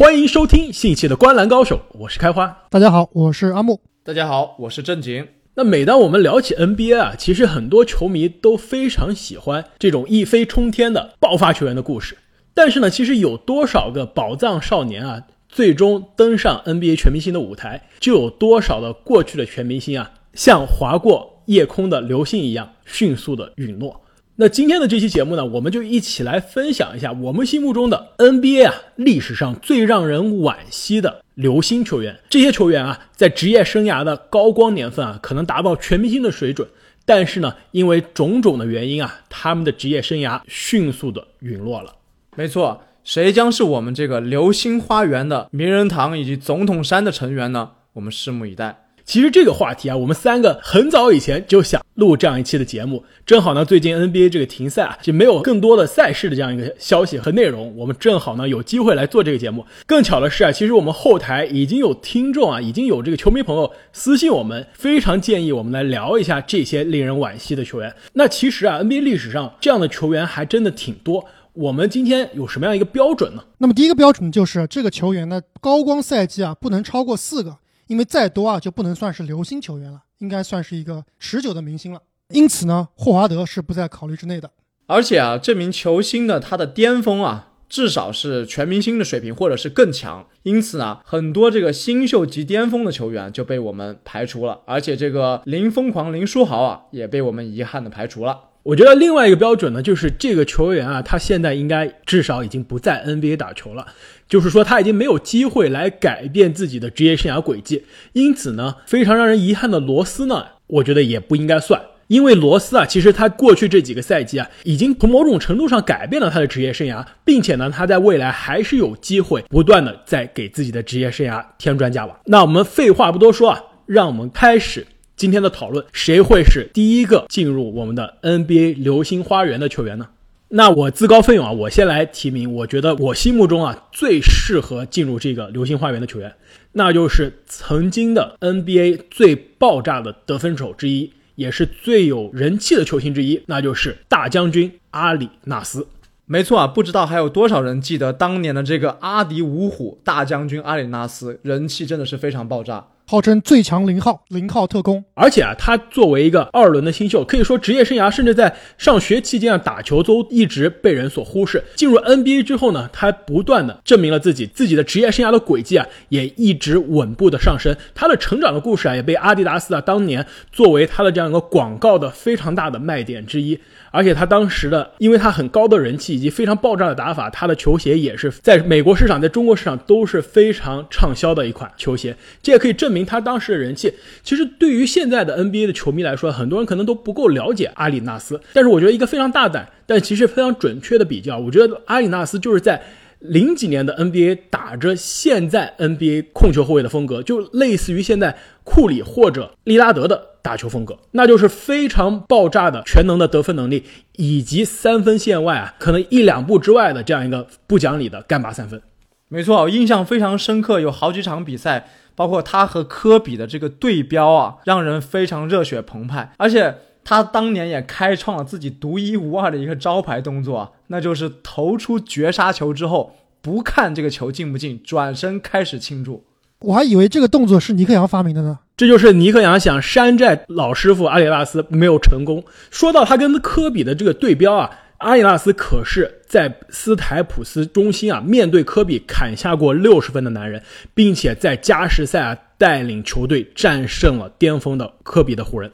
欢迎收听新一期的《观篮高手》，我是开花。大家好，我是阿木。大家好，我是正经。那每当我们聊起 NBA 啊，其实很多球迷都非常喜欢这种一飞冲天的爆发球员的故事。但是呢，其实有多少个宝藏少年啊，最终登上 NBA 全明星的舞台，就有多少的过去的全明星啊，像划过夜空的流星一样迅速的陨落。那今天的这期节目呢，我们就一起来分享一下我们心目中的 NBA 啊历史上最让人惋惜的流星球员。这些球员啊，在职业生涯的高光年份啊，可能达到全明星的水准，但是呢，因为种种的原因啊，他们的职业生涯迅速的陨落了。没错，谁将是我们这个流星花园的名人堂以及总统山的成员呢？我们拭目以待。其实这个话题啊，我们三个很早以前就想录这样一期的节目。正好呢，最近 NBA 这个停赛啊，就没有更多的赛事的这样一个消息和内容，我们正好呢有机会来做这个节目。更巧的是啊，其实我们后台已经有听众啊，已经有这个球迷朋友私信我们，非常建议我们来聊一下这些令人惋惜的球员。那其实啊，NBA 历史上这样的球员还真的挺多。我们今天有什么样一个标准呢？那么第一个标准就是这个球员的高光赛季啊，不能超过四个。因为再多啊，就不能算是流星球员了，应该算是一个持久的明星了。因此呢，霍华德是不在考虑之内的。而且啊，这名球星的他的巅峰啊，至少是全明星的水平，或者是更强。因此呢，很多这个新秀级巅峰的球员就被我们排除了。而且这个林疯狂林书豪啊，也被我们遗憾的排除了。我觉得另外一个标准呢，就是这个球员啊，他现在应该至少已经不在 NBA 打球了，就是说他已经没有机会来改变自己的职业生涯轨迹。因此呢，非常让人遗憾的罗斯呢，我觉得也不应该算，因为罗斯啊，其实他过去这几个赛季啊，已经从某种程度上改变了他的职业生涯，并且呢，他在未来还是有机会不断的在给自己的职业生涯添砖加瓦。那我们废话不多说啊，让我们开始。今天的讨论，谁会是第一个进入我们的 NBA 流星花园的球员呢？那我自告奋勇啊，我先来提名。我觉得我心目中啊最适合进入这个流星花园的球员，那就是曾经的 NBA 最爆炸的得分手之一，也是最有人气的球星之一，那就是大将军阿里纳斯。没错啊，不知道还有多少人记得当年的这个阿迪五虎大将军阿里纳斯，人气真的是非常爆炸。号称最强零号，零号特工，而且啊，他作为一个二轮的新秀，可以说职业生涯甚至在上学期间啊打球都一直被人所忽视。进入 NBA 之后呢，他不断的证明了自己，自己的职业生涯的轨迹啊也一直稳步的上升。他的成长的故事啊也被阿迪达斯啊当年作为他的这样一个广告的非常大的卖点之一。而且他当时的，因为他很高的人气以及非常爆炸的打法，他的球鞋也是在美国市场、在中国市场都是非常畅销的一款球鞋。这也可以证明他当时的人气。其实对于现在的 NBA 的球迷来说，很多人可能都不够了解阿里纳斯。但是我觉得一个非常大胆，但其实非常准确的比较，我觉得阿里纳斯就是在。零几年的 NBA 打着现在 NBA 控球后卫的风格，就类似于现在库里或者利拉德的打球风格，那就是非常爆炸的全能的得分能力，以及三分线外啊可能一两步之外的这样一个不讲理的干拔三分。没错，我印象非常深刻，有好几场比赛，包括他和科比的这个对标啊，让人非常热血澎湃，而且。他当年也开创了自己独一无二的一个招牌动作，那就是投出绝杀球之后，不看这个球进不进，转身开始庆祝。我还以为这个动作是尼克杨发明的呢。这就是尼克杨想山寨老师傅阿里纳斯没有成功。说到他跟科比的这个对标啊，阿里纳斯可是在斯台普斯中心啊，面对科比砍下过六十分的男人，并且在加时赛啊带领球队战胜了巅峰的科比的湖人。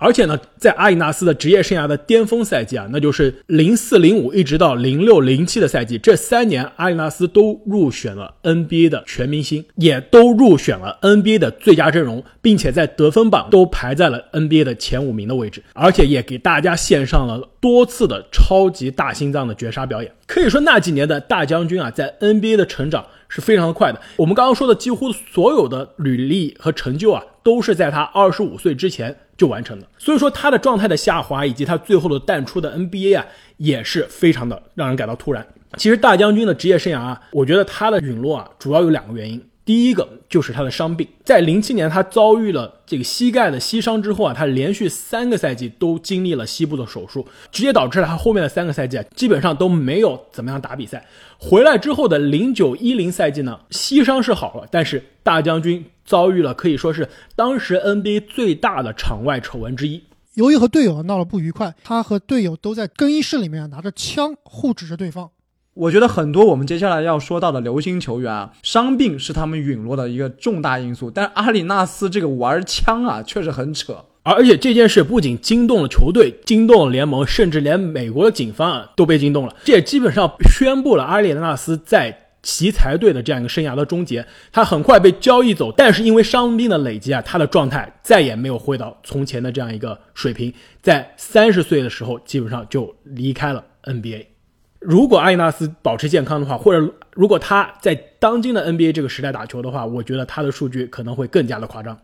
而且呢，在阿里纳斯的职业生涯的巅峰赛季啊，那就是零四零五一直到零六零七的赛季，这三年阿里纳斯都入选了 NBA 的全明星，也都入选了 NBA 的最佳阵容，并且在得分榜都排在了 NBA 的前五名的位置，而且也给大家献上了多次的超级大心脏的绝杀表演。可以说那几年的大将军啊，在 NBA 的成长是非常的快的。我们刚刚说的几乎所有的履历和成就啊，都是在他二十五岁之前。就完成的，所以说他的状态的下滑，以及他最后的淡出的 NBA 啊，也是非常的让人感到突然。其实大将军的职业生涯啊，我觉得他的陨落啊，主要有两个原因。第一个就是他的伤病，在零七年他遭遇了这个膝盖的膝伤之后啊，他连续三个赛季都经历了膝部的手术，直接导致了他后面的三个赛季啊，基本上都没有怎么样打比赛。回来之后的零九一零赛季呢，膝伤是好了，但是大将军遭遇了可以说是当时 NBA 最大的场外丑闻之一。由于和队友闹了不愉快，他和队友都在更衣室里面拿着枪互指着对方。我觉得很多我们接下来要说到的流星球员啊，伤病是他们陨落的一个重大因素。但阿里纳斯这个玩枪啊，确实很扯。而且这件事不仅惊动了球队，惊动了联盟，甚至连美国的警方啊都被惊动了。这也基本上宣布了阿里纳斯在奇才队的这样一个生涯的终结。他很快被交易走，但是因为伤病的累积啊，他的状态再也没有回到从前的这样一个水平。在三十岁的时候，基本上就离开了 NBA。如果阿里纳斯保持健康的话，或者如果他在当今的 NBA 这个时代打球的话，我觉得他的数据可能会更加的夸张。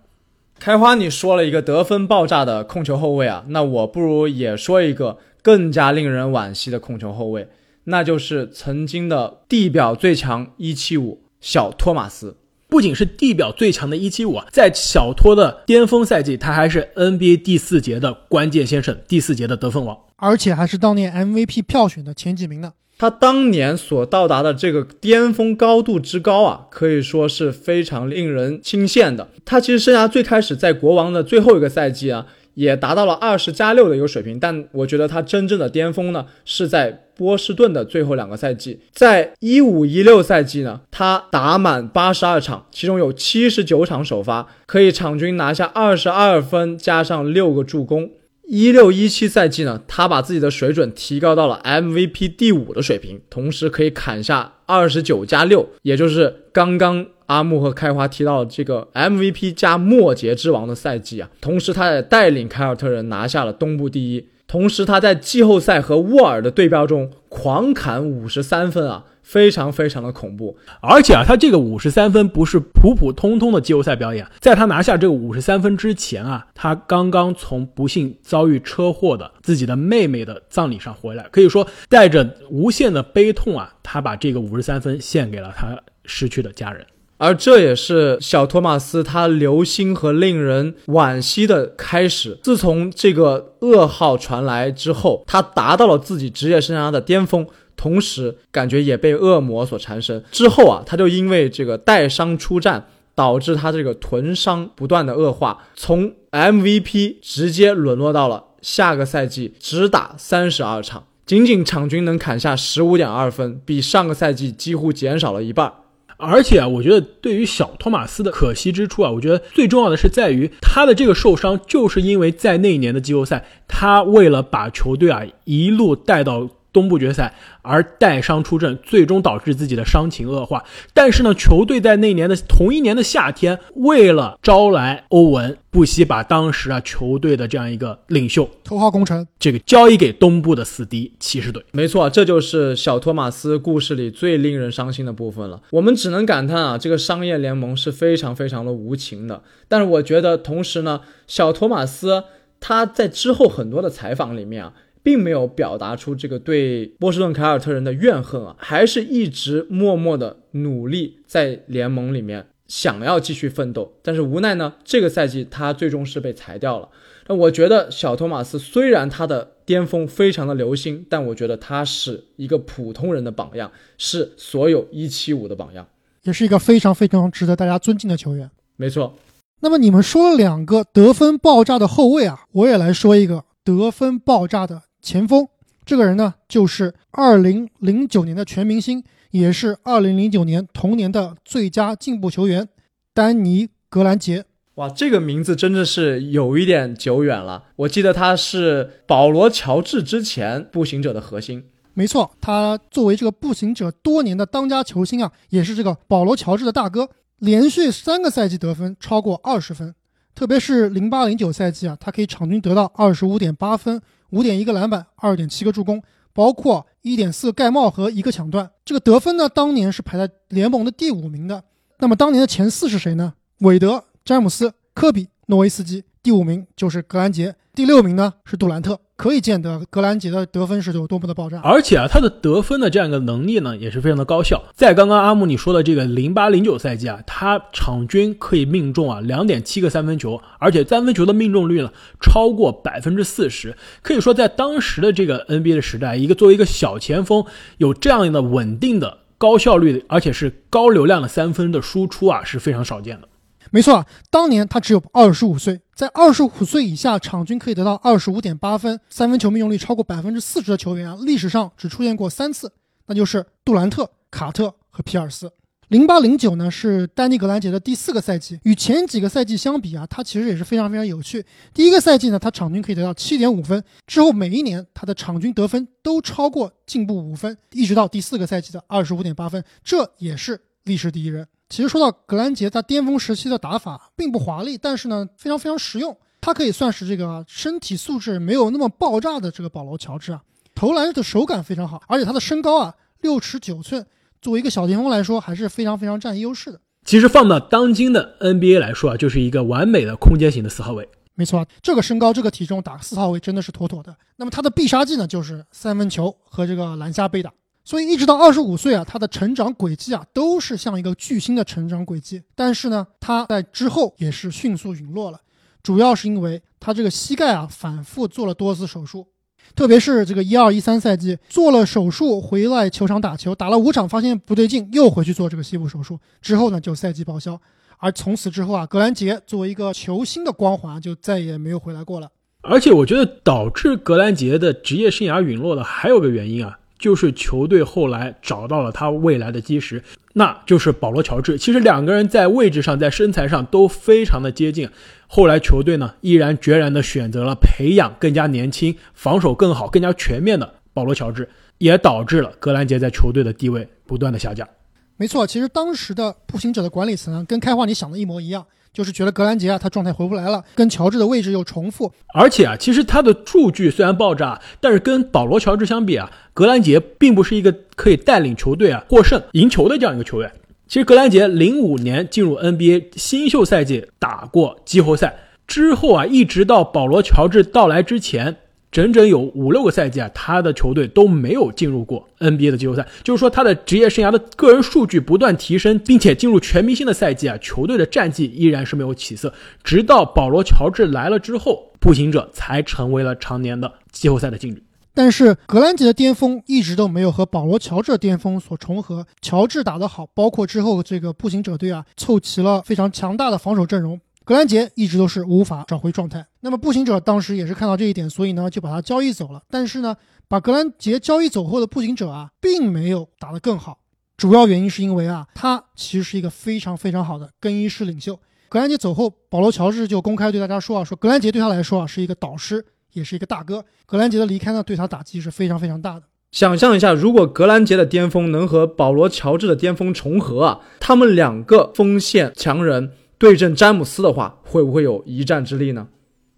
开花，你说了一个得分爆炸的控球后卫啊，那我不如也说一个更加令人惋惜的控球后卫，那就是曾经的地表最强一七五小托马斯。不仅是地表最强的一七五啊，在小托的巅峰赛季，他还是 NBA 第四节的关键先生，第四节的得分王。而且还是当年 MVP 票选的前几名呢。他当年所到达的这个巅峰高度之高啊，可以说是非常令人钦羡的。他其实生涯最开始在国王的最后一个赛季啊，也达到了二十加六的一个水平。但我觉得他真正的巅峰呢，是在波士顿的最后两个赛季。在一五一六赛季呢，他打满八十二场，其中有七十九场首发，可以场均拿下二十二分，加上六个助攻。一六一七赛季呢，他把自己的水准提高到了 MVP 第五的水平，同时可以砍下二十九加六，也就是刚刚阿木和开花提到的这个 MVP 加末节之王的赛季啊。同时，他也带领凯尔特人拿下了东部第一。同时，他在季后赛和沃尔的对标中狂砍五十三分啊。非常非常的恐怖，而且啊，他这个五十三分不是普普通通的季后赛表演，在他拿下这个五十三分之前啊，他刚刚从不幸遭遇车祸的自己的妹妹的葬礼上回来，可以说带着无限的悲痛啊，他把这个五十三分献给了他失去的家人，而这也是小托马斯他流星和令人惋惜的开始。自从这个噩耗传来之后，他达到了自己职业生涯的巅峰。同时，感觉也被恶魔所缠身。之后啊，他就因为这个带伤出战，导致他这个臀伤不断的恶化，从 MVP 直接沦落到了下个赛季只打三十二场，仅仅场均能砍下十五点二分，比上个赛季几乎减少了一半。而且啊，我觉得对于小托马斯的可惜之处啊，我觉得最重要的是在于他的这个受伤，就是因为在那一年的季后赛，他为了把球队啊一路带到。东部决赛而带伤出阵，最终导致自己的伤情恶化。但是呢，球队在那年的同一年的夏天，为了招来欧文，不惜把当时啊球队的这样一个领袖头号功臣这个交易给东部的死敌骑士队。没错，这就是小托马斯故事里最令人伤心的部分了。我们只能感叹啊，这个商业联盟是非常非常的无情的。但是我觉得，同时呢，小托马斯他在之后很多的采访里面啊。并没有表达出这个对波士顿凯尔特人的怨恨啊，还是一直默默的努力在联盟里面想要继续奋斗。但是无奈呢，这个赛季他最终是被裁掉了。那我觉得小托马斯虽然他的巅峰非常的流星，但我觉得他是一个普通人的榜样，是所有一七五的榜样，也是一个非常非常值得大家尊敬的球员。没错。那么你们说了两个得分爆炸的后卫啊，我也来说一个得分爆炸的。前锋这个人呢，就是二零零九年的全明星，也是二零零九年同年的最佳进步球员丹尼格兰杰。哇，这个名字真的是有一点久远了。我记得他是保罗乔治之前步行者的核心。没错，他作为这个步行者多年的当家球星啊，也是这个保罗乔治的大哥，连续三个赛季得分超过二十分，特别是零八零九赛季啊，他可以场均得到二十五点八分。五点一个篮板，二点七个助攻，包括一点四盖帽和一个抢断。这个得分呢，当年是排在联盟的第五名的。那么当年的前四是谁呢？韦德、詹姆斯、科比、诺维斯基。第五名就是格兰杰，第六名呢是杜兰特。可以见得格兰杰的得分是有多么的爆炸。而且啊，他的得分的这样一个能力呢，也是非常的高效。在刚刚阿木你说的这个零八零九赛季啊，他场均可以命中啊两点七个三分球，而且三分球的命中率呢超过百分之四十。可以说，在当时的这个 NBA 的时代，一个作为一个小前锋，有这样的稳定的高效率的，而且是高流量的三分的输出啊，是非常少见的。没错，当年他只有二十五岁，在二十五岁以下，场均可以得到二十五点八分，三分球命中率超过百分之四十的球员啊，历史上只出现过三次，那就是杜兰特、卡特和皮尔斯。零八零九呢是丹尼格兰杰的第四个赛季，与前几个赛季相比啊，他其实也是非常非常有趣。第一个赛季呢，他场均可以得到七点五分，之后每一年他的场均得分都超过进步五分，一直到第四个赛季的二十五点八分，这也是历史第一人。其实说到格兰杰，他巅峰时期的打法并不华丽，但是呢非常非常实用。他可以算是这个身体素质没有那么爆炸的这个保罗乔治啊，投篮的手感非常好，而且他的身高啊六尺九寸，作为一个小前锋来说还是非常非常占优势的。其实放到当今的 NBA 来说啊，就是一个完美的空间型的四号位。没错，这个身高这个体重打四号位真的是妥妥的。那么他的必杀技呢，就是三分球和这个篮下背打。所以一直到二十五岁啊，他的成长轨迹啊，都是像一个巨星的成长轨迹。但是呢，他在之后也是迅速陨落了，主要是因为他这个膝盖啊，反复做了多次手术，特别是这个一二一三赛季做了手术回来球场打球，打了五场发现不对劲，又回去做这个膝部手术，之后呢就赛季报销。而从此之后啊，格兰杰作为一个球星的光环就再也没有回来过了。而且我觉得导致格兰杰的职业生涯陨落的还有个原因啊。就是球队后来找到了他未来的基石，那就是保罗·乔治。其实两个人在位置上、在身材上都非常的接近。后来球队呢，毅然决然的选择了培养更加年轻、防守更好、更加全面的保罗·乔治，也导致了格兰杰在球队的地位不断的下降。没错，其实当时的步行者的管理层跟开化你想的一模一样。就是觉得格兰杰啊，他状态回不来了，跟乔治的位置又重复，而且啊，其实他的数据虽然爆炸，但是跟保罗乔治相比啊，格兰杰并不是一个可以带领球队啊获胜赢球的这样一个球员。其实格兰杰零五年进入 NBA 新秀赛季打过季后赛之后啊，一直到保罗乔治到来之前。整整有五六个赛季啊，他的球队都没有进入过 NBA 的季后赛，就是说他的职业生涯的个人数据不断提升，并且进入全明星的赛季啊，球队的战绩依然是没有起色。直到保罗乔治来了之后，步行者才成为了常年的季后赛的劲旅。但是格兰杰的巅峰一直都没有和保罗乔治的巅峰所重合。乔治打得好，包括之后这个步行者队啊，凑齐了非常强大的防守阵容。格兰杰一直都是无法找回状态。那么步行者当时也是看到这一点，所以呢就把他交易走了。但是呢，把格兰杰交易走后的步行者啊，并没有打得更好。主要原因是因为啊，他其实是一个非常非常好的更衣室领袖。格兰杰走后，保罗乔治就公开对大家说啊，说格兰杰对他来说啊是一个导师，也是一个大哥。格兰杰的离开呢，对他打击是非常非常大的。想象一下，如果格兰杰的巅峰能和保罗乔治的巅峰重合啊，他们两个锋线强人。对阵詹姆斯的话，会不会有一战之力呢？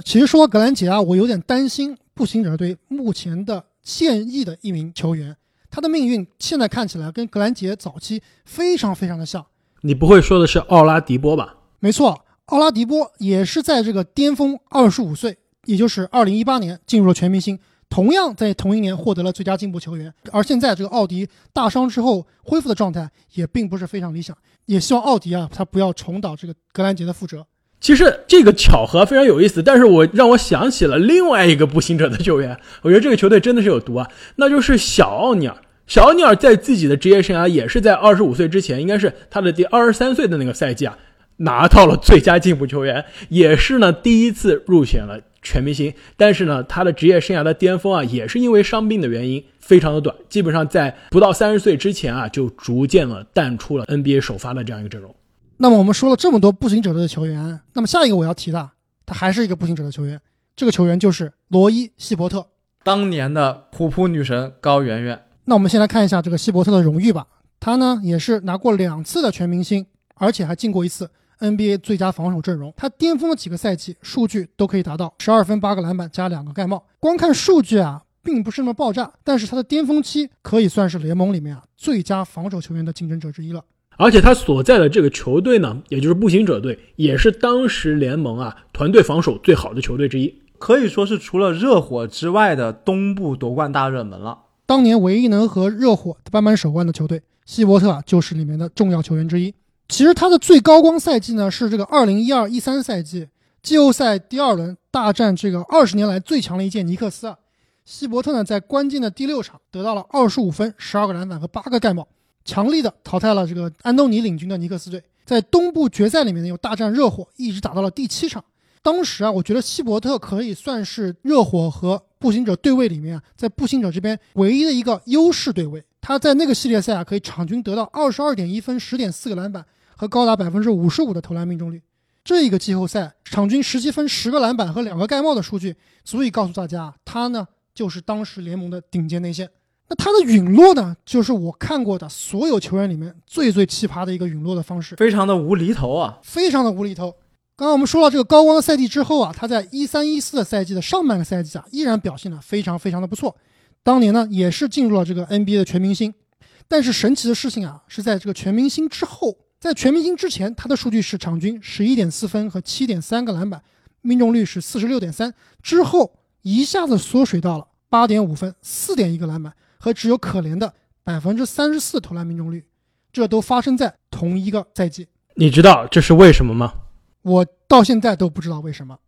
其实说格兰杰啊，我有点担心步行者队目前的现役的一名球员，他的命运现在看起来跟格兰杰早期非常非常的像。你不会说的是奥拉迪波吧？没错，奥拉迪波也是在这个巅峰二十五岁，也就是二零一八年进入了全明星。同样在同一年获得了最佳进步球员，而现在这个奥迪大伤之后恢复的状态也并不是非常理想，也希望奥迪啊他不要重蹈这个格兰杰的覆辙。其实这个巧合非常有意思，但是我让我想起了另外一个步行者的球员，我觉得这个球队真的是有毒啊，那就是小奥尼尔。小奥尼尔在自己的职业生涯也是在二十五岁之前，应该是他的第二十三岁的那个赛季啊，拿到了最佳进步球员，也是呢第一次入选了。全明星，但是呢，他的职业生涯的巅峰啊，也是因为伤病的原因非常的短，基本上在不到三十岁之前啊，就逐渐了淡出了 NBA 首发的这样一个阵容。那么我们说了这么多步行者队的球员，那么下一个我要提的，他还是一个步行者的球员，这个球员就是罗伊·希伯特，当年的虎扑女神高圆圆。那我们先来看一下这个希伯特的荣誉吧，他呢也是拿过两次的全明星，而且还进过一次。NBA 最佳防守阵容，他巅峰的几个赛季数据都可以达到十二分、八个篮板加两个盖帽。光看数据啊，并不是那么爆炸，但是他的巅峰期可以算是联盟里面啊最佳防守球员的竞争者之一了。而且他所在的这个球队呢，也就是步行者队，也是当时联盟啊团队防守最好的球队之一，可以说是除了热火之外的东部夺冠大热门了。当年唯一能和热火扳扳手腕的球队，希伯特啊就是里面的重要球员之一。其实他的最高光赛季呢是这个二零一二一三赛季季后赛第二轮大战这个二十年来最强的一届尼克斯啊，希伯特呢在关键的第六场得到了二十五分、十二个篮板和八个盖帽。强力的淘汰了这个安东尼领军的尼克斯队，在东部决赛里面呢又大战热火，一直打到了第七场。当时啊，我觉得希伯特可以算是热火和步行者对位里面啊，在步行者这边唯一的一个优势对位。他在那个系列赛啊，可以场均得到二十二点一分、十点四个篮板和高达百分之五十五的投篮命中率。这一个季后赛场均十七分、十个篮板和两个盖帽的数据，足以告诉大家，他呢就是当时联盟的顶尖内线。那他的陨落呢，就是我看过的所有球员里面最最奇葩的一个陨落的方式，非常的无厘头啊，非常的无厘头。刚刚我们说了这个高光的赛季之后啊，他在一三一四的赛季的上半个赛季啊，依然表现的非常非常的不错。当年呢，也是进入了这个 NBA 的全明星。但是神奇的事情啊，是在这个全明星之后，在全明星之前，他的数据是场均十一点四分和七点三个篮板，命中率是四十六点三，之后一下子缩水到了八点五分、四点一个篮板。和只有可怜的百分之三十四投篮命中率，这都发生在同一个赛季。你知道这是为什么吗？我到现在都不知道为什么。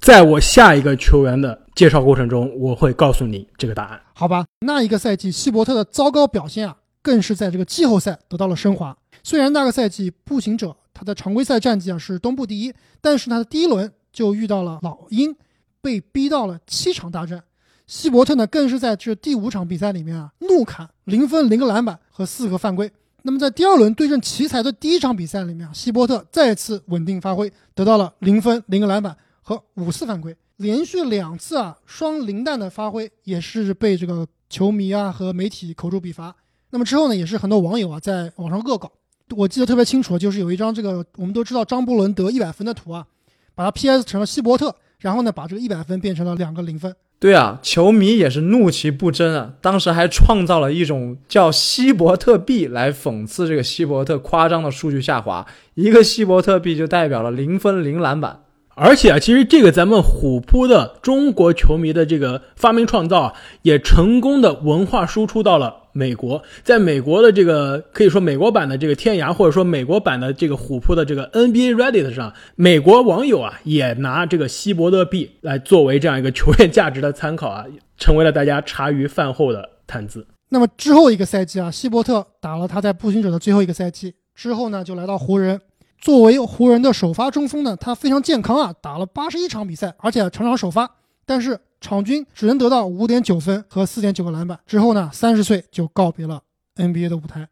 在我下一个球员的介绍过程中，我会告诉你这个答案。好吧，那一个赛季希伯特的糟糕表现啊，更是在这个季后赛得到了升华。虽然那个赛季步行者他的常规赛战绩啊是东部第一，但是他的第一轮就遇到了老鹰，被逼到了七场大战。希伯特呢，更是在这第五场比赛里面啊，怒砍零分、零个篮板和四个犯规。那么在第二轮对阵奇才的第一场比赛里面啊，希伯特再次稳定发挥，得到了零分、零个篮板和五次犯规，连续两次啊双零蛋的发挥，也是被这个球迷啊和媒体口诛笔伐。那么之后呢，也是很多网友啊在网上恶搞，我记得特别清楚，就是有一张这个我们都知道张伯伦得一百分的图啊，把它 PS 成了希伯特，然后呢把这个一百分变成了两个零分。对啊，球迷也是怒其不争啊！当时还创造了一种叫希伯特币来讽刺这个希伯特夸张的数据下滑，一个希伯特币就代表了零分零篮板。而且啊，其实这个咱们虎扑的中国球迷的这个发明创造啊，也成功的文化输出到了美国。在美国的这个可以说美国版的这个天涯，或者说美国版的这个虎扑的这个 NBA Reddit 上，美国网友啊也拿这个希伯特币来作为这样一个球员价值的参考啊，成为了大家茶余饭后的谈资。那么之后一个赛季啊，希伯特打了他在步行者的最后一个赛季之后呢，就来到湖人。作为湖人的首发中锋呢，他非常健康啊，打了八十一场比赛，而且场场首发，但是场均只能得到五点九分和四点九个篮板。之后呢，三十岁就告别了 NBA 的舞台。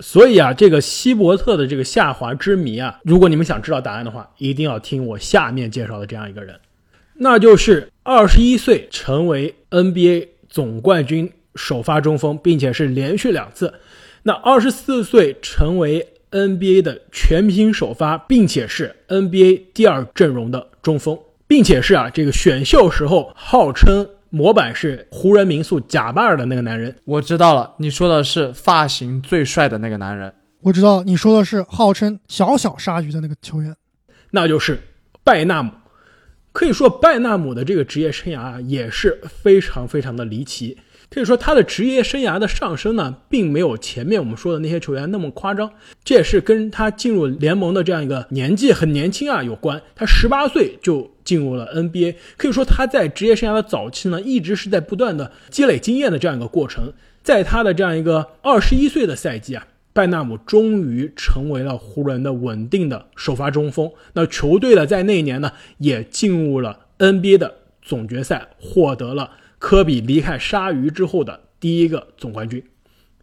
所以啊，这个希伯特的这个下滑之谜啊，如果你们想知道答案的话，一定要听我下面介绍的这样一个人，那就是二十一岁成为 NBA 总冠军首发中锋，并且是连续两次。那二十四岁成为。NBA 的全明星首发，并且是 NBA 第二阵容的中锋，并且是啊，这个选秀时候号称模板是湖人民宿贾巴尔的那个男人。我知道了，你说的是发型最帅的那个男人。我知道你说的是号称小小鲨鱼的那个球员，那就是拜纳姆。可以说，拜纳姆的这个职业生涯啊，也是非常非常的离奇。可以说，他的职业生涯的上升呢，并没有前面我们说的那些球员那么夸张。这也是跟他进入联盟的这样一个年纪很年轻啊有关。他十八岁就进入了 NBA，可以说他在职业生涯的早期呢，一直是在不断的积累经验的这样一个过程。在他的这样一个二十一岁的赛季啊，拜纳姆终于成为了湖人的稳定的首发中锋。那球队呢，在那一年呢，也进入了 NBA 的总决赛，获得了。科比离开鲨鱼之后的第一个总冠军，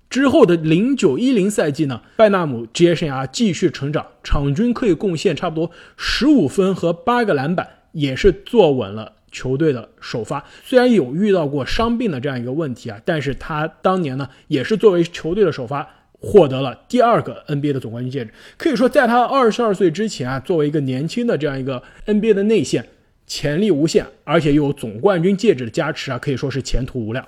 之后的零九一零赛季呢，拜纳姆职业生涯继续成长，场均可以贡献差不多十五分和八个篮板，也是坐稳了球队的首发。虽然有遇到过伤病的这样一个问题啊，但是他当年呢，也是作为球队的首发，获得了第二个 NBA 的总冠军戒指。可以说，在他二十二岁之前啊，作为一个年轻的这样一个 NBA 的内线。潜力无限，而且又有总冠军戒指的加持啊，可以说是前途无量。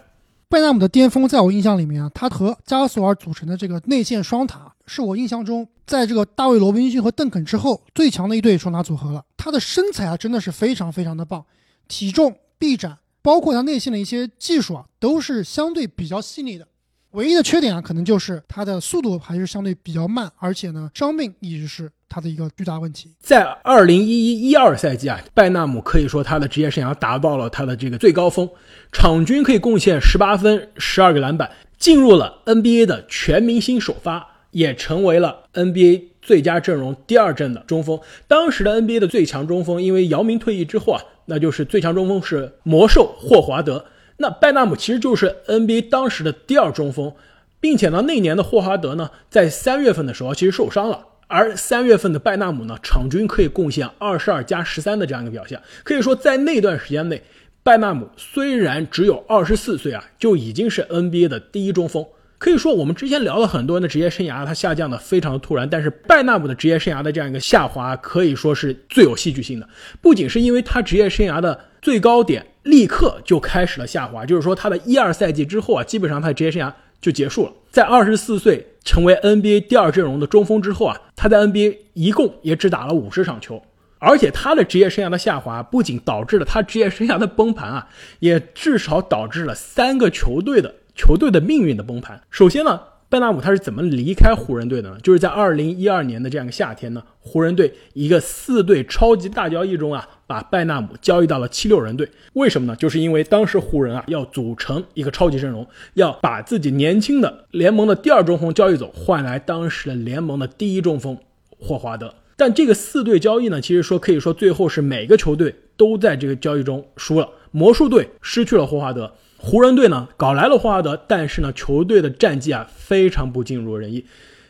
贝纳姆的巅峰，在我印象里面啊，他和加索尔组成的这个内线双塔是我印象中在这个大卫罗宾逊和邓肯之后最强的一对双塔组合了。他的身材啊真的是非常非常的棒，体重、臂展，包括他内线的一些技术啊，都是相对比较细腻的。唯一的缺点啊，可能就是他的速度还是相对比较慢，而且呢，伤病一直是他的一个巨大问题。在二零一一一二赛季啊，拜纳姆可以说他的职业生涯达到了他的这个最高峰，场均可以贡献十八分、十二个篮板，进入了 NBA 的全明星首发，也成为了 NBA 最佳阵容第二阵的中锋。当时的 NBA 的最强中锋，因为姚明退役之后啊，那就是最强中锋是魔兽霍华德。那拜纳姆其实就是 NBA 当时的第二中锋，并且呢，那年的霍华德呢，在三月份的时候其实受伤了，而三月份的拜纳姆呢，场均可以贡献二十二加十三的这样一个表现，可以说在那段时间内，拜纳姆虽然只有二十四岁啊，就已经是 NBA 的第一中锋。可以说，我们之前聊了很多人的职业生涯，他下降的非常的突然，但是拜纳姆的职业生涯的这样一个下滑，可以说是最有戏剧性的，不仅是因为他职业生涯的最高点。立刻就开始了下滑，就是说他的一二赛季之后啊，基本上他的职业生涯就结束了。在二十四岁成为 NBA 第二阵容的中锋之后啊，他在 NBA 一共也只打了五十场球，而且他的职业生涯的下滑不仅导致了他职业生涯的崩盘啊，也至少导致了三个球队的球队的命运的崩盘。首先呢。拜纳姆他是怎么离开湖人队的呢？就是在二零一二年的这样一个夏天呢，湖人队一个四队超级大交易中啊，把拜纳姆交易到了七六人队。为什么呢？就是因为当时湖人啊要组成一个超级阵容，要把自己年轻的联盟的第二中锋交易走，换来当时的联盟的第一中锋霍华德。但这个四队交易呢，其实说可以说最后是每个球队都在这个交易中输了。魔术队失去了霍华德。湖人队呢搞来了霍华德，但是呢球队的战绩啊非常不尽如人意。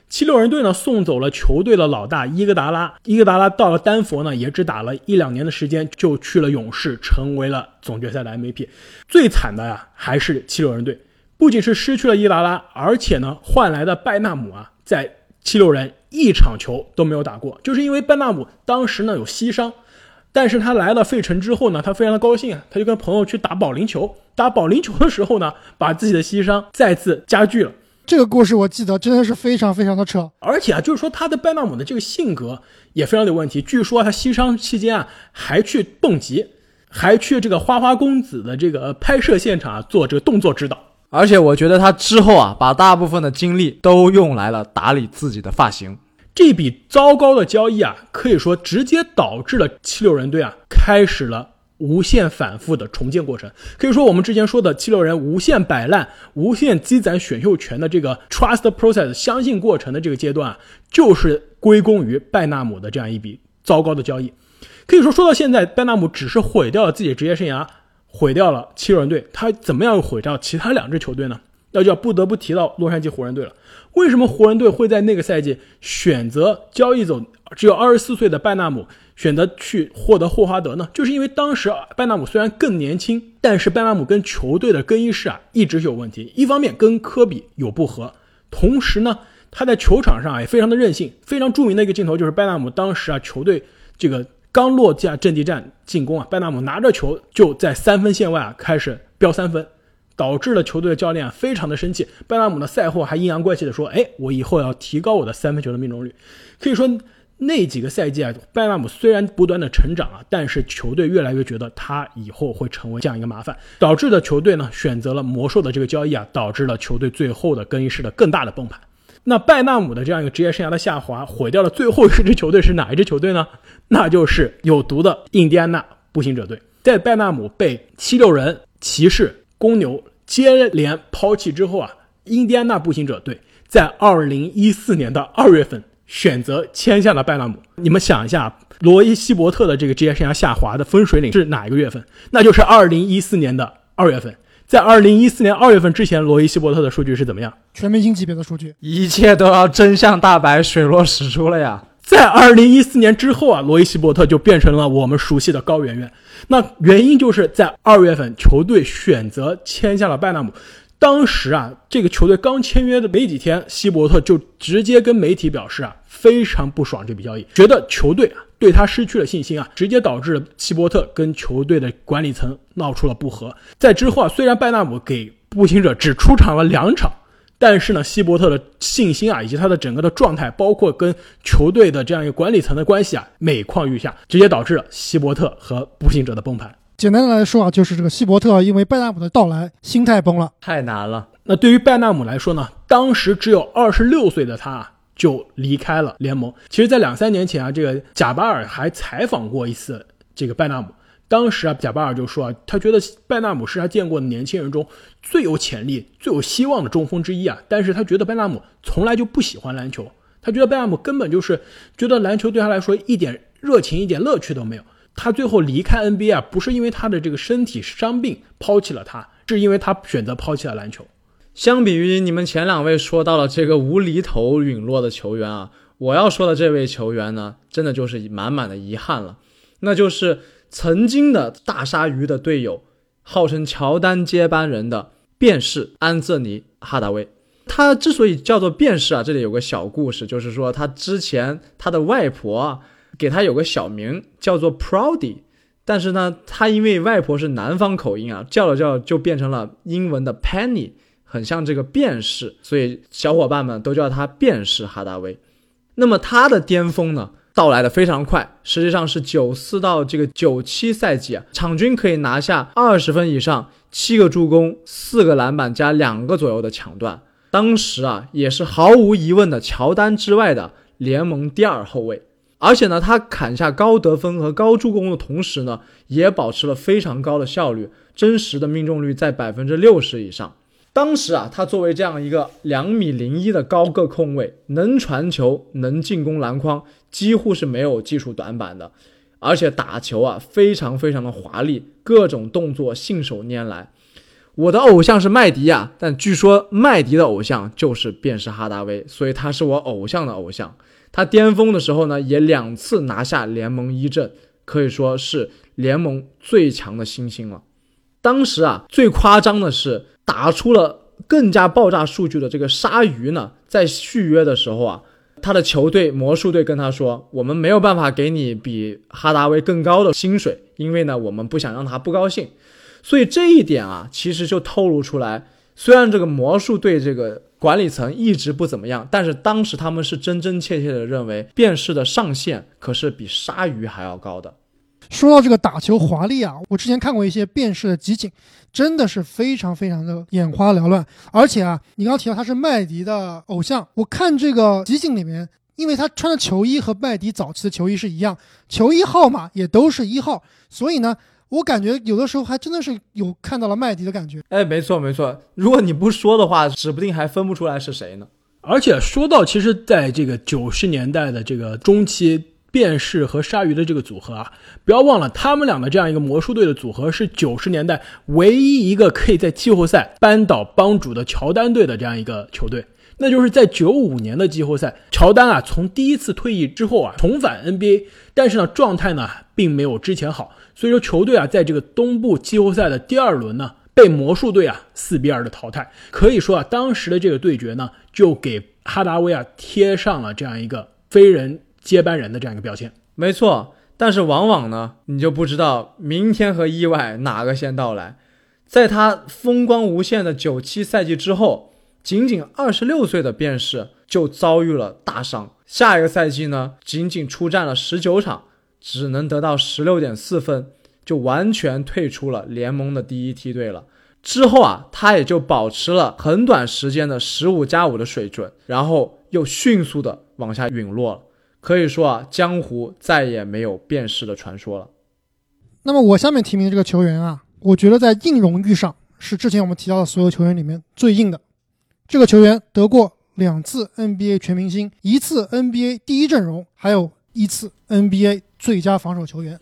七六人队呢送走了球队的老大伊戈达拉，伊戈达拉到了丹佛呢也只打了一两年的时间就去了勇士，成为了总决赛的 MVP。最惨的呀还是七六人队，不仅是失去了伊戈达拉，而且呢换来的拜纳姆啊在七六人一场球都没有打过，就是因为拜纳姆当时呢有膝伤。但是他来了费城之后呢，他非常的高兴啊，他就跟朋友去打保龄球。打保龄球的时候呢，把自己的膝伤再次加剧了。这个故事我记得真的是非常非常的扯。而且啊，就是说他的拜纳姆的这个性格也非常有问题。据说他膝伤期间啊，还去蹦极，还去这个花花公子的这个拍摄现场啊做这个动作指导。而且我觉得他之后啊，把大部分的精力都用来了打理自己的发型。这笔糟糕的交易啊，可以说直接导致了七六人队啊开始了无限反复的重建过程。可以说，我们之前说的七六人无限摆烂、无限积攒选秀权的这个 trust process 相信过程的这个阶段啊，就是归功于拜纳姆的这样一笔糟糕的交易。可以说，说到现在，拜纳姆只是毁掉了自己的职业生涯，毁掉了七六人队，他怎么样又毁掉其他两支球队呢？那就要不得不提到洛杉矶湖人队了。为什么湖人队会在那个赛季选择交易走只有二十四岁的拜纳姆，选择去获得霍华德呢？就是因为当时拜纳姆虽然更年轻，但是拜纳姆跟球队的更衣室啊一直是有问题。一方面跟科比有不和，同时呢他在球场上也非常的任性。非常著名的一个镜头就是拜纳姆当时啊球队这个刚落下阵地战进攻啊，拜纳姆拿着球就在三分线外啊开始飙三分。导致了球队的教练非常的生气。拜纳姆呢赛后还阴阳怪气的说：“哎，我以后要提高我的三分球的命中率。”可以说那几个赛季啊，拜纳姆虽然不断的成长啊，但是球队越来越觉得他以后会成为这样一个麻烦，导致的球队呢选择了魔兽的这个交易啊，导致了球队最后的更衣室的更大的崩盘。那拜纳姆的这样一个职业生涯的下滑，毁掉了最后一支球队是哪一支球队呢？那就是有毒的印第安纳步行者队。在拜纳姆被七六人、骑士。公牛接连抛弃之后啊，印第安纳步行者队在二零一四年的二月份选择签下了拜纳姆。你们想一下，罗伊希伯特的这个职业生涯下滑的分水岭是哪一个月份？那就是二零一四年的二月份。在二零一四年二月份之前，罗伊希伯特的数据是怎么样？全明星级别的数据，一切都要真相大白、水落石出了呀。在二零一四年之后啊，罗伊希伯特就变成了我们熟悉的高圆圆。那原因就是在二月份，球队选择签下了拜纳姆。当时啊，这个球队刚签约的没几天，希伯特就直接跟媒体表示啊，非常不爽这笔交易，觉得球队啊对他失去了信心啊，直接导致了希伯特跟球队的管理层闹出了不和。在之后啊，虽然拜纳姆给步行者只出场了两场。但是呢，希伯特的信心啊，以及他的整个的状态，包括跟球队的这样一个管理层的关系啊，每况愈下，直接导致了希伯特和步行者的崩盘。简单的来说啊，就是这个希伯特因为拜纳姆的到来，心态崩了。太难了。那对于拜纳姆来说呢，当时只有二十六岁的他啊，就离开了联盟。其实，在两三年前啊，这个贾巴尔还采访过一次这个拜纳姆。当时啊，贾巴尔就说啊，他觉得拜纳姆是他见过的年轻人中最有潜力、最有希望的中锋之一啊。但是他觉得拜纳姆从来就不喜欢篮球，他觉得拜纳姆根本就是觉得篮球对他来说一点热情、一点乐趣都没有。他最后离开 NBA 啊，不是因为他的这个身体伤病抛弃了他，是因为他选择抛弃了篮球。相比于你们前两位说到了这个无厘头陨落的球员啊，我要说的这位球员呢，真的就是满满的遗憾了，那就是。曾经的大鲨鱼的队友，号称乔丹接班人的便是安瑟尼·哈达威。他之所以叫做便是啊，这里有个小故事，就是说他之前他的外婆啊给他有个小名叫做 Proudy，但是呢，他因为外婆是南方口音啊，叫了叫就变成了英文的 Penny，很像这个便是，所以小伙伴们都叫他便是哈达威。那么他的巅峰呢？到来的非常快，实际上是九四到这个九七赛季啊，场均可以拿下二十分以上，七个助攻，四个篮板加两个左右的抢断。当时啊，也是毫无疑问的乔丹之外的联盟第二后卫。而且呢，他砍下高得分和高助攻的同时呢，也保持了非常高的效率，真实的命中率在百分之六十以上。当时啊，他作为这样一个两米零一的高个控卫，能传球，能进攻篮筐，几乎是没有技术短板的，而且打球啊非常非常的华丽，各种动作信手拈来。我的偶像是麦迪啊，但据说麦迪的偶像就是便是哈达威，所以他是我偶像的偶像。他巅峰的时候呢，也两次拿下联盟一阵，可以说是联盟最强的新星了。当时啊，最夸张的是。打出了更加爆炸数据的这个鲨鱼呢，在续约的时候啊，他的球队魔术队跟他说：“我们没有办法给你比哈达威更高的薪水，因为呢，我们不想让他不高兴。”所以这一点啊，其实就透露出来，虽然这个魔术队这个管理层一直不怎么样，但是当时他们是真真切切的认为，变式的上限可是比鲨鱼还要高的。说到这个打球华丽啊，我之前看过一些变式的集锦，真的是非常非常的眼花缭乱。而且啊，你刚刚提到他是麦迪的偶像，我看这个集锦里面，因为他穿的球衣和麦迪早期的球衣是一样，球衣号码也都是一号，所以呢，我感觉有的时候还真的是有看到了麦迪的感觉。哎，没错没错，如果你不说的话，指不定还分不出来是谁呢。而且说到，其实在这个九十年代的这个中期。便士和鲨鱼的这个组合啊，不要忘了，他们俩的这样一个魔术队的组合是九十年代唯一一个可以在季后赛扳倒帮主的乔丹队的这样一个球队。那就是在九五年的季后赛，乔丹啊从第一次退役之后啊重返 NBA，但是呢状态呢并没有之前好，所以说球队啊在这个东部季后赛的第二轮呢被魔术队啊四比二的淘汰。可以说啊当时的这个对决呢就给哈达威啊贴上了这样一个非人。接班人的这样一个标签，没错。但是往往呢，你就不知道明天和意外哪个先到来。在他风光无限的九七赛季之后，仅仅二十六岁的便是就遭遇了大伤。下一个赛季呢，仅仅出战了十九场，只能得到十六点四分，就完全退出了联盟的第一梯队了。之后啊，他也就保持了很短时间的十五加五的水准，然后又迅速的往下陨落了。可以说啊，江湖再也没有变式的传说了。那么我下面提名的这个球员啊，我觉得在硬荣誉上是之前我们提到的所有球员里面最硬的。这个球员得过两次 NBA 全明星，一次 NBA 第一阵容，还有一次 NBA 最佳防守球员。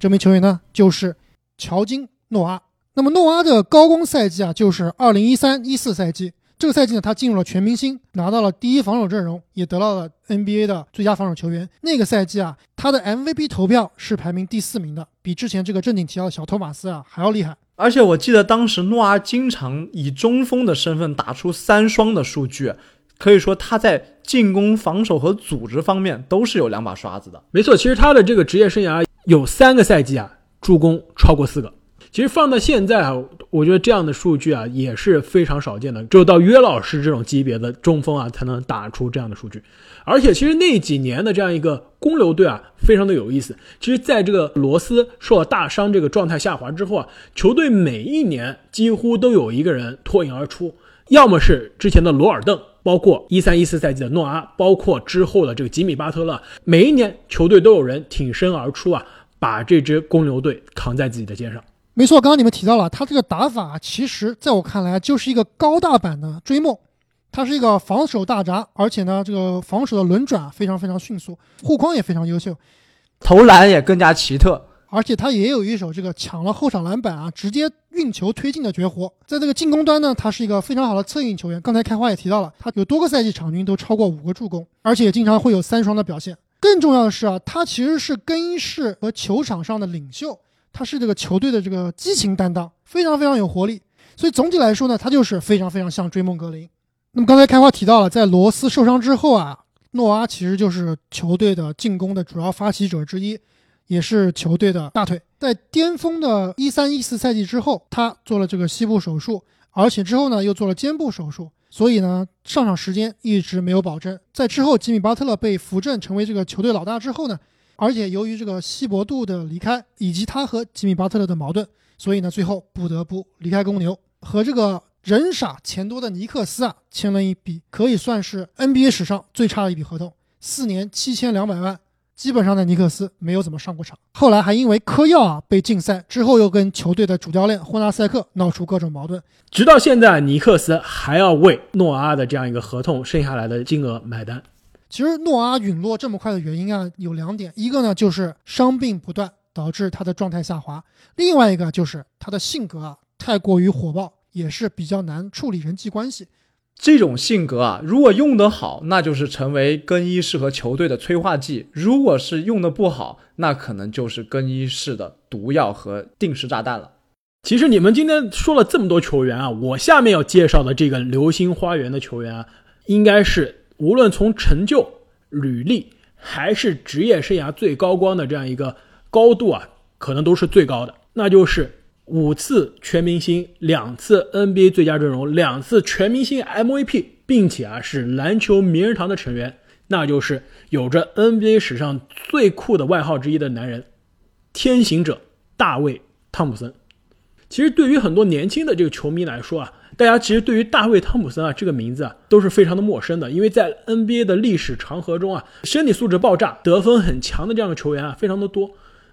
这名球员呢，就是乔金诺阿。那么诺阿的高光赛季啊，就是二零一三一四赛季。这个赛季呢，他进入了全明星，拿到了第一防守阵容，也得到了 NBA 的最佳防守球员。那个赛季啊，他的 MVP 投票是排名第四名的，比之前这个正经提到的小托马斯啊还要厉害。而且我记得当时诺阿经常以中锋的身份打出三双的数据，可以说他在进攻、防守和组织方面都是有两把刷子的。没错，其实他的这个职业生涯有三个赛季啊，助攻超过四个。其实放到现在啊，我觉得这样的数据啊也是非常少见的，只有到约老师这种级别的中锋啊才能打出这样的数据。而且其实那几年的这样一个公牛队啊，非常的有意思。其实在这个罗斯受了大伤这个状态下滑之后啊，球队每一年几乎都有一个人脱颖而出，要么是之前的罗尔邓，包括一三一四赛季的诺阿，包括之后的这个吉米巴特勒，每一年球队都有人挺身而出啊，把这支公牛队扛在自己的肩上。没错，刚刚你们提到了他这个打法，其实在我看来就是一个高大版的追梦。他是一个防守大闸，而且呢，这个防守的轮转非常非常迅速，护框也非常优秀，投篮也更加奇特，而且他也有一手这个抢了后场篮板啊，直接运球推进的绝活。在这个进攻端呢，他是一个非常好的策应球员。刚才开花也提到了，他有多个赛季场均都超过五个助攻，而且经常会有三双的表现。更重要的是啊，他其实是更衣室和球场上的领袖，他是这个球队的这个激情担当，非常非常有活力。所以总体来说呢，他就是非常非常像追梦格林。那么刚才开花提到了，在罗斯受伤之后啊，诺阿其实就是球队的进攻的主要发起者之一，也是球队的大腿。在巅峰的一三一四赛季之后，他做了这个膝部手术，而且之后呢又做了肩部手术，所以呢上场时间一直没有保证。在之后，吉米巴特勒被扶正成为这个球队老大之后呢，而且由于这个希伯杜的离开以及他和吉米巴特勒的矛盾，所以呢最后不得不离开公牛，和这个。人傻钱多的尼克斯啊，签了一笔可以算是 NBA 史上最差的一笔合同，四年七千两百万。基本上在尼克斯没有怎么上过场，后来还因为嗑药啊被禁赛，之后又跟球队的主教练霍纳塞克闹出各种矛盾，直到现在尼克斯还要为诺阿的这样一个合同剩下来的金额买单。其实诺阿陨落这么快的原因啊有两点，一个呢就是伤病不断导致他的状态下滑，另外一个就是他的性格啊太过于火爆。也是比较难处理人际关系，这种性格啊，如果用得好，那就是成为更衣室和球队的催化剂；如果是用的不好，那可能就是更衣室的毒药和定时炸弹了。其实你们今天说了这么多球员啊，我下面要介绍的这个流星花园的球员啊，应该是无论从成就、履历还是职业生涯最高光的这样一个高度啊，可能都是最高的，那就是。五次全明星，两次 NBA 最佳阵容，两次全明星 MVP，并且啊是篮球名人堂的成员，那就是有着 NBA 史上最酷的外号之一的男人——天行者大卫·汤普森。其实对于很多年轻的这个球迷来说啊，大家其实对于大卫·汤普森啊这个名字啊都是非常的陌生的，因为在 NBA 的历史长河中啊，身体素质爆炸、得分很强的这样的球员啊非常的多。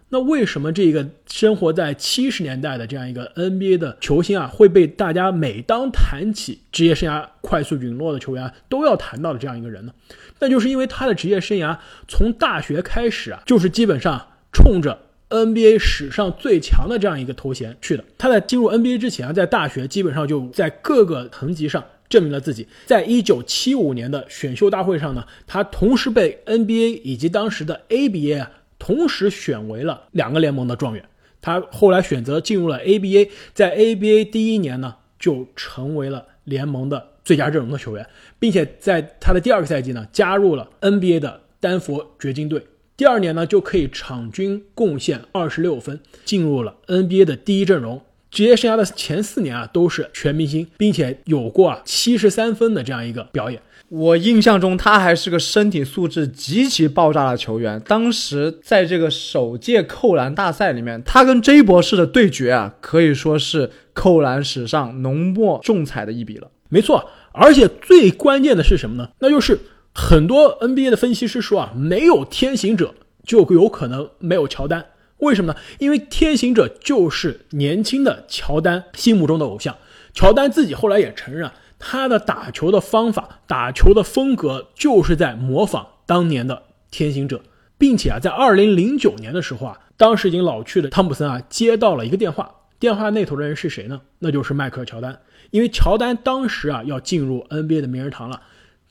那为什么这个生活在七十年代的这样一个 NBA 的球星啊，会被大家每当谈起职业生涯快速陨落的球员都要谈到的这样一个人呢？那就是因为他的职业生涯从大学开始啊，就是基本上冲着 NBA 史上最强的这样一个头衔去的。他在进入 NBA 之前，在大学基本上就在各个层级上证明了自己。在一九七五年的选秀大会上呢，他同时被 NBA 以及当时的 ABA。同时选为了两个联盟的状元，他后来选择进入了 ABA，在 ABA 第一年呢就成为了联盟的最佳阵容的球员，并且在他的第二个赛季呢加入了 NBA 的丹佛掘金队，第二年呢就可以场均贡献二十六分，进入了 NBA 的第一阵容。职业生涯的前四年啊都是全明星，并且有过啊七十三分的这样一个表演。我印象中，他还是个身体素质极其爆炸的球员。当时在这个首届扣篮大赛里面，他跟 J 博士的对决啊，可以说是扣篮史上浓墨重彩的一笔了。没错，而且最关键的是什么呢？那就是很多 NBA 的分析师说啊，没有天行者就有可能没有乔丹。为什么呢？因为天行者就是年轻的乔丹心目中的偶像。乔丹自己后来也承认。他的打球的方法、打球的风格，就是在模仿当年的天行者，并且啊，在二零零九年的时候啊，当时已经老去的汤普森啊，接到了一个电话，电话那头的人是谁呢？那就是迈克尔乔丹，因为乔丹当时啊要进入 NBA 的名人堂了，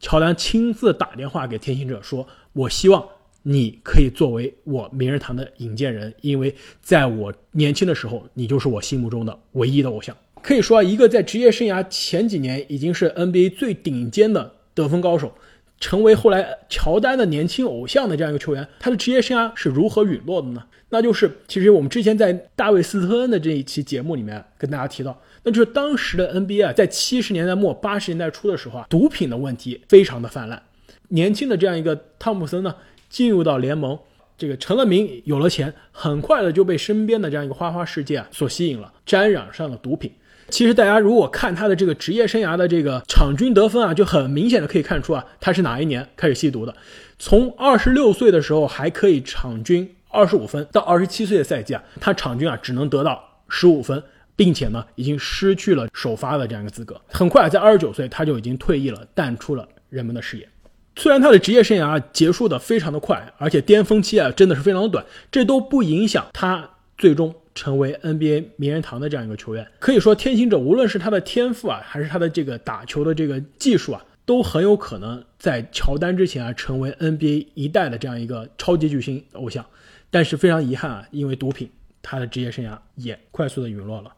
乔丹亲自打电话给天行者说：“我希望你可以作为我名人堂的引荐人，因为在我年轻的时候，你就是我心目中的唯一的偶像。”可以说，一个在职业生涯前几年已经是 NBA 最顶尖的得分高手，成为后来乔丹的年轻偶像的这样一个球员，他的职业生涯是如何陨落的呢？那就是其实我们之前在大卫斯特恩的这一期节目里面跟大家提到，那就是当时的 NBA 啊，在七十年代末八十年代初的时候啊，毒品的问题非常的泛滥。年轻的这样一个汤普森呢，进入到联盟，这个成了名，有了钱，很快的就被身边的这样一个花花世界啊所吸引了，沾染上了毒品。其实大家如果看他的这个职业生涯的这个场均得分啊，就很明显的可以看出啊，他是哪一年开始吸毒的。从二十六岁的时候还可以场均二十五分，到二十七岁的赛季啊，他场均啊只能得到十五分，并且呢已经失去了首发的这样一个资格。很快在二十九岁他就已经退役了，淡出了人们的视野。虽然他的职业生涯结束的非常的快，而且巅峰期啊真的是非常的短，这都不影响他最终。成为 NBA 名人堂的这样一个球员，可以说天行者无论是他的天赋啊，还是他的这个打球的这个技术啊，都很有可能在乔丹之前啊成为 NBA 一代的这样一个超级巨星偶像。但是非常遗憾啊，因为毒品，他的职业生涯也快速的陨落了。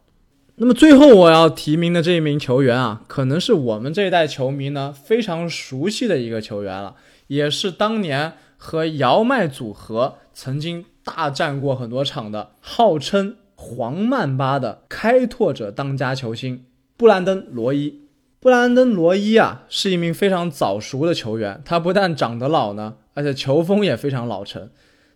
那么最后我要提名的这一名球员啊，可能是我们这一代球迷呢非常熟悉的一个球员了，也是当年和姚麦组合曾经。大战过很多场的，号称黄曼巴的开拓者当家球星布兰登·罗伊。布兰登·罗伊啊，是一名非常早熟的球员。他不但长得老呢，而且球风也非常老成。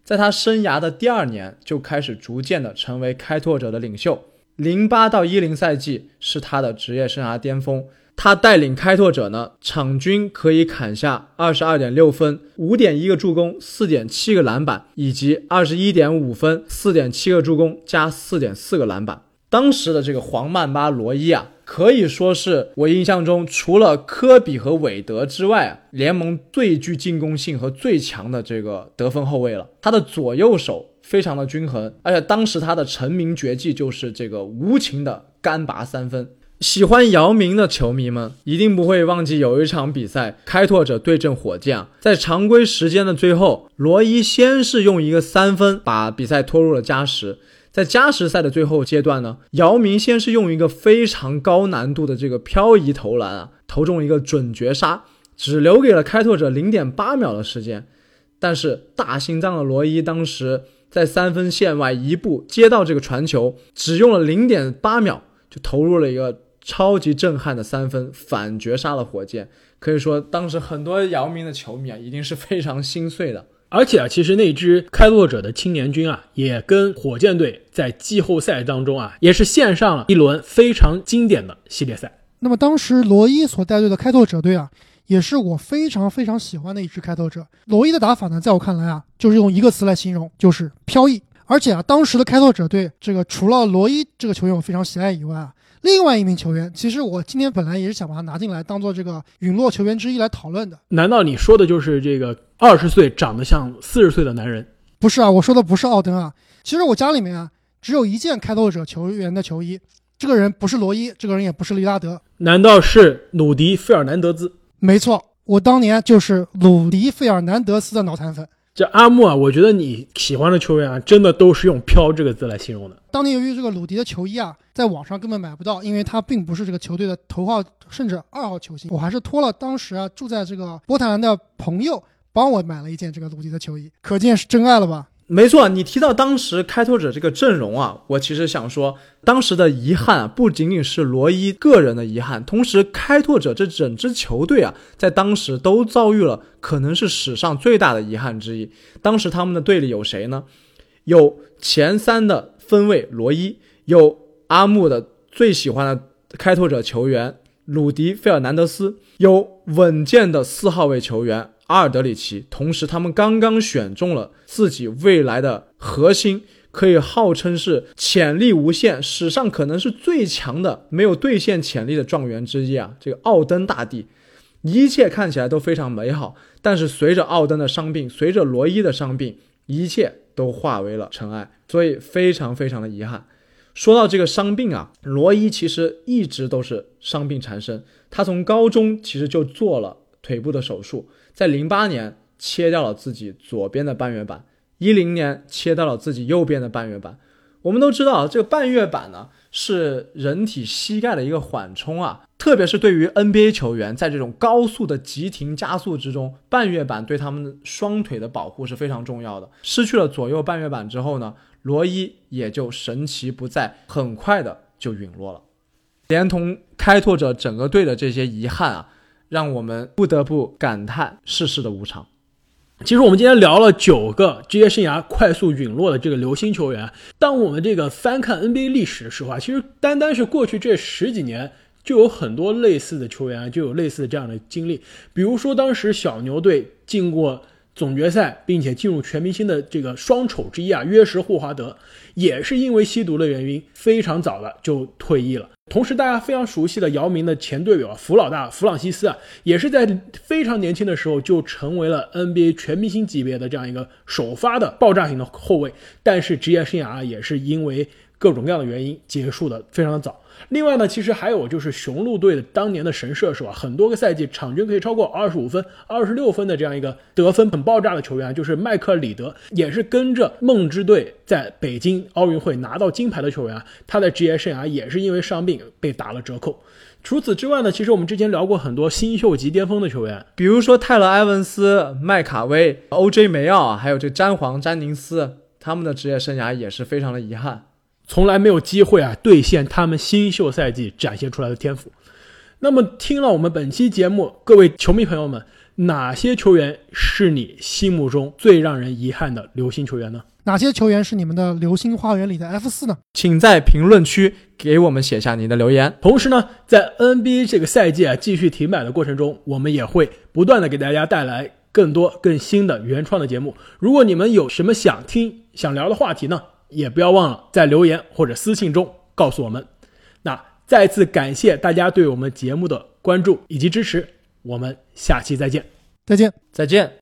在他生涯的第二年，就开始逐渐的成为开拓者的领袖。零八到一零赛季是他的职业生涯巅峰。他带领开拓者呢，场均可以砍下二十二点六分、五点一个助攻、四点七个篮板，以及二十一点五分、四点七个助攻加四点四个篮板。当时的这个黄曼巴罗伊啊，可以说是我印象中除了科比和韦德之外啊，联盟最具进攻性和最强的这个得分后卫了。他的左右手非常的均衡，而且当时他的成名绝技就是这个无情的干拔三分。喜欢姚明的球迷们一定不会忘记有一场比赛，开拓者对阵火箭，在常规时间的最后，罗伊先是用一个三分把比赛拖入了加时。在加时赛的最后阶段呢，姚明先是用一个非常高难度的这个漂移投篮啊，投中一个准绝杀，只留给了开拓者零点八秒的时间。但是大心脏的罗伊当时在三分线外一步接到这个传球，只用了零点八秒就投入了一个。超级震撼的三分反绝杀了火箭，可以说当时很多姚明的球迷啊，一定是非常心碎的。而且啊，其实那支开拓者的青年军啊，也跟火箭队在季后赛当中啊，也是献上了一轮非常经典的系列赛。那么当时罗伊所带队的开拓者队啊，也是我非常非常喜欢的一支开拓者。罗伊的打法呢，在我看来啊，就是用一个词来形容，就是飘逸。而且啊，当时的开拓者队这个除了罗伊这个球员我非常喜爱以外啊。另外一名球员，其实我今天本来也是想把他拿进来，当做这个陨落球员之一来讨论的。难道你说的就是这个二十岁长得像四十岁的男人？不是啊，我说的不是奥登啊。其实我家里面啊，只有一件开拓者球员的球衣。这个人不是罗伊，这个人也不是利拉德。难道是鲁迪·费尔南德兹？没错，我当年就是鲁迪·费尔南德斯的脑残粉。这阿木啊，我觉得你喜欢的球员啊，真的都是用“飘”这个字来形容的。当年由于这个鲁迪的球衣啊，在网上根本买不到，因为他并不是这个球队的头号甚至二号球星，我还是托了当时啊住在这个波特兰的朋友帮我买了一件这个鲁迪的球衣，可见是真爱了吧。没错，你提到当时开拓者这个阵容啊，我其实想说，当时的遗憾啊，不仅仅是罗伊个人的遗憾，同时开拓者这整支球队啊，在当时都遭遇了可能是史上最大的遗憾之一。当时他们的队里有谁呢？有前三的分位罗伊，有阿木的最喜欢的开拓者球员鲁迪·费尔南德斯，有稳健的四号位球员。阿尔德里奇，同时他们刚刚选中了自己未来的核心，可以号称是潜力无限，史上可能是最强的没有兑现潜力的状元之一啊！这个奥登大帝，一切看起来都非常美好，但是随着奥登的伤病，随着罗伊的伤病，一切都化为了尘埃，所以非常非常的遗憾。说到这个伤病啊，罗伊其实一直都是伤病缠身，他从高中其实就做了腿部的手术。在零八年切掉了自己左边的半月板，一零年切掉了自己右边的半月板。我们都知道，这个半月板呢是人体膝盖的一个缓冲啊，特别是对于 NBA 球员，在这种高速的急停加速之中，半月板对他们双腿的保护是非常重要的。失去了左右半月板之后呢，罗伊也就神奇不在，很快的就陨落了。连同开拓者整个队的这些遗憾啊，让我们不得不感叹世事的无常。其实我们今天聊了九个职业生涯快速陨落的这个流星球员。当我们这个翻看 NBA 历史的时候啊，其实单单是过去这十几年，就有很多类似的球员就有类似的这样的经历。比如说当时小牛队进过总决赛，并且进入全明星的这个双丑之一啊，约什霍华德，也是因为吸毒的原因，非常早的就退役了。同时，大家非常熟悉的姚明的前队友啊，弗老大弗朗西斯啊，也是在非常年轻的时候就成为了 NBA 全明星级别的这样一个首发的爆炸型的后卫，但是职业生涯啊，也是因为各种各样的原因结束的非常的早。另外呢，其实还有就是雄鹿队的当年的神射手啊，很多个赛季场均可以超过二十五分、二十六分的这样一个得分很爆炸的球员，就是麦克里德，也是跟着梦之队在北京奥运会拿到金牌的球员啊。他的职业生涯也是因为伤病被打了折扣。除此之外呢，其实我们之前聊过很多新秀级巅峰的球员，比如说泰勒·埃文斯、麦卡威、O.J. 梅奥，还有这詹皇、詹宁斯，他们的职业生涯也是非常的遗憾。从来没有机会啊兑现他们新秀赛季展现出来的天赋。那么，听了我们本期节目，各位球迷朋友们，哪些球员是你心目中最让人遗憾的流星球员呢？哪些球员是你们的流星花园里的 F 四呢？请在评论区给我们写下您的留言。同时呢，在 NBA 这个赛季啊继续停摆的过程中，我们也会不断的给大家带来更多更新的原创的节目。如果你们有什么想听、想聊的话题呢？也不要忘了在留言或者私信中告诉我们。那再次感谢大家对我们节目的关注以及支持，我们下期再见，再见，再见。